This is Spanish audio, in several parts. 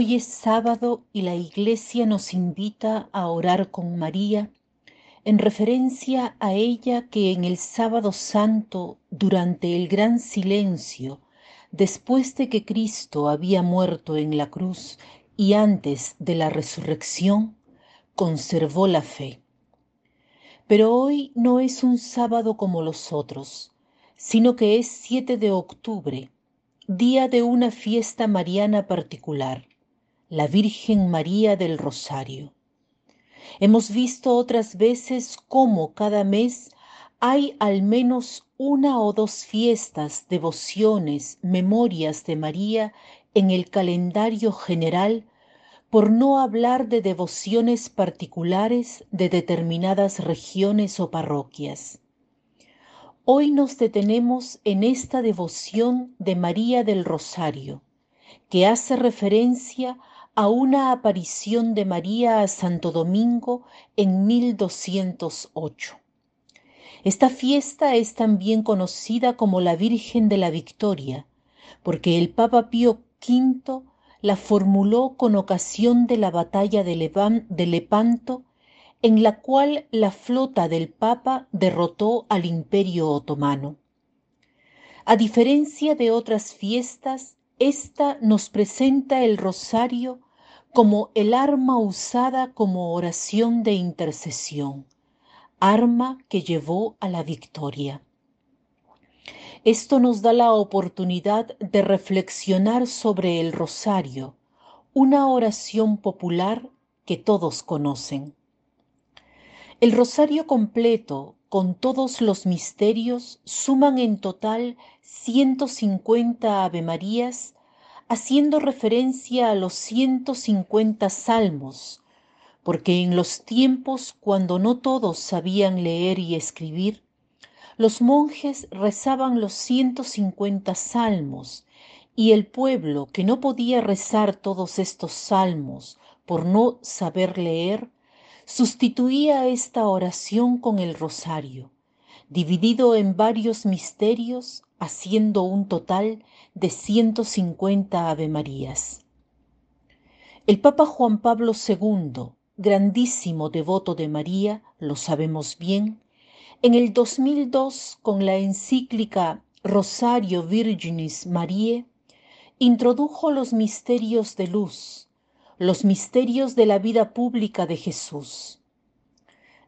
Hoy es sábado y la iglesia nos invita a orar con María en referencia a ella que en el sábado santo, durante el gran silencio, después de que Cristo había muerto en la cruz y antes de la resurrección, conservó la fe. Pero hoy no es un sábado como los otros, sino que es 7 de octubre, día de una fiesta mariana particular la Virgen María del Rosario. Hemos visto otras veces cómo cada mes hay al menos una o dos fiestas, devociones, memorias de María en el calendario general, por no hablar de devociones particulares de determinadas regiones o parroquias. Hoy nos detenemos en esta devoción de María del Rosario, que hace referencia a una aparición de María a Santo Domingo en 1208. Esta fiesta es también conocida como la Virgen de la Victoria, porque el Papa Pío V la formuló con ocasión de la batalla de, Lepanto, en la cual la flota del Papa derrotó al Imperio Otomano. A diferencia de otras fiestas, esta nos presenta el rosario como el arma usada como oración de intercesión, arma que llevó a la victoria. Esto nos da la oportunidad de reflexionar sobre el rosario, una oración popular que todos conocen. El rosario completo, con todos los misterios, suman en total 150 Avemarías haciendo referencia a los 150 salmos, porque en los tiempos cuando no todos sabían leer y escribir, los monjes rezaban los 150 salmos y el pueblo que no podía rezar todos estos salmos por no saber leer, sustituía esta oración con el rosario, dividido en varios misterios, haciendo un total de 150 Avemarías. El Papa Juan Pablo II, grandísimo devoto de María, lo sabemos bien, en el 2002 con la encíclica Rosario Virginis Mariae, introdujo los misterios de luz, los misterios de la vida pública de Jesús.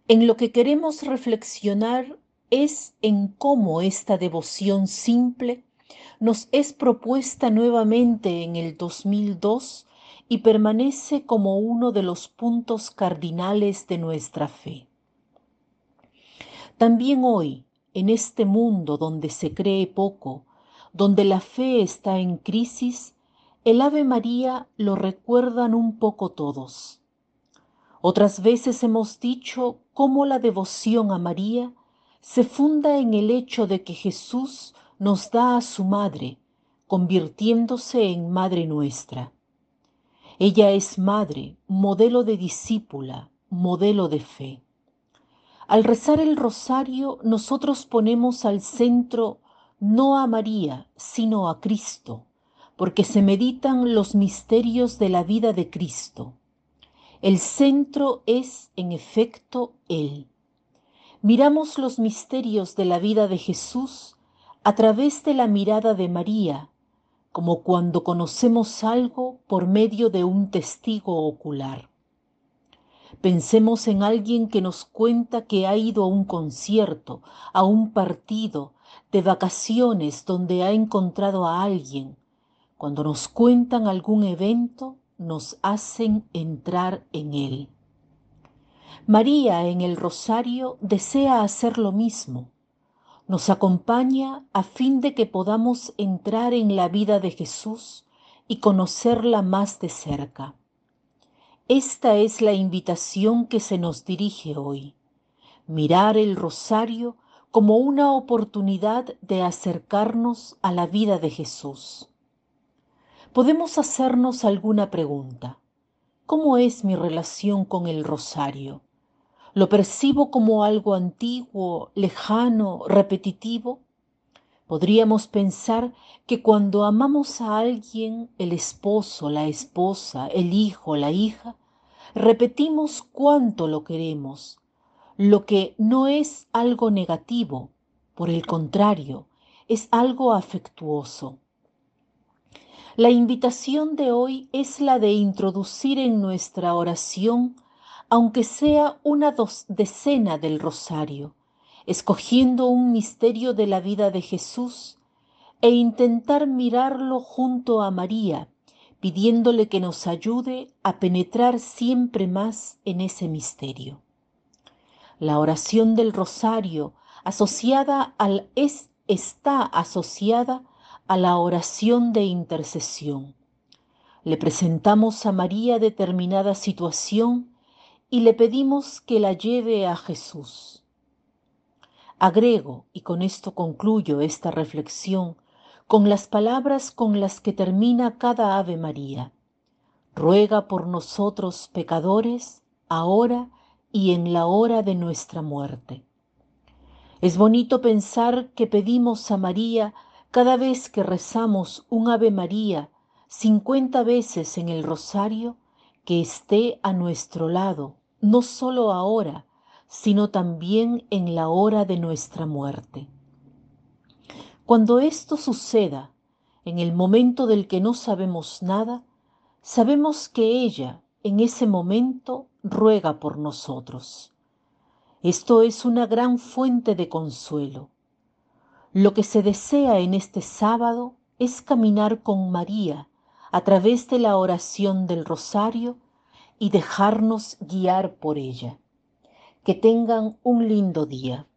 En lo que queremos reflexionar es en cómo esta devoción simple nos es propuesta nuevamente en el 2002 y permanece como uno de los puntos cardinales de nuestra fe. También hoy, en este mundo donde se cree poco, donde la fe está en crisis, el Ave María lo recuerdan un poco todos. Otras veces hemos dicho cómo la devoción a María se funda en el hecho de que Jesús nos da a su madre, convirtiéndose en madre nuestra. Ella es madre, modelo de discípula, modelo de fe. Al rezar el rosario, nosotros ponemos al centro no a María, sino a Cristo, porque se meditan los misterios de la vida de Cristo. El centro es, en efecto, Él. Miramos los misterios de la vida de Jesús a través de la mirada de María, como cuando conocemos algo por medio de un testigo ocular. Pensemos en alguien que nos cuenta que ha ido a un concierto, a un partido, de vacaciones donde ha encontrado a alguien. Cuando nos cuentan algún evento, nos hacen entrar en él. María en el rosario desea hacer lo mismo nos acompaña a fin de que podamos entrar en la vida de Jesús y conocerla más de cerca. Esta es la invitación que se nos dirige hoy, mirar el rosario como una oportunidad de acercarnos a la vida de Jesús. Podemos hacernos alguna pregunta. ¿Cómo es mi relación con el rosario? Lo percibo como algo antiguo, lejano, repetitivo. Podríamos pensar que cuando amamos a alguien, el esposo, la esposa, el hijo, la hija, repetimos cuánto lo queremos, lo que no es algo negativo, por el contrario, es algo afectuoso. La invitación de hoy es la de introducir en nuestra oración, aunque sea una decena del rosario, escogiendo un misterio de la vida de Jesús e intentar mirarlo junto a María, pidiéndole que nos ayude a penetrar siempre más en ese misterio. La oración del rosario asociada al es está asociada a la oración de intercesión. Le presentamos a María determinada situación y le pedimos que la lleve a Jesús. Agrego, y con esto concluyo esta reflexión, con las palabras con las que termina cada Ave María. Ruega por nosotros pecadores, ahora y en la hora de nuestra muerte. Es bonito pensar que pedimos a María cada vez que rezamos un Ave María cincuenta veces en el rosario, que esté a nuestro lado, no solo ahora, sino también en la hora de nuestra muerte. Cuando esto suceda, en el momento del que no sabemos nada, sabemos que ella en ese momento ruega por nosotros. Esto es una gran fuente de consuelo. Lo que se desea en este sábado es caminar con María a través de la oración del rosario y dejarnos guiar por ella. Que tengan un lindo día.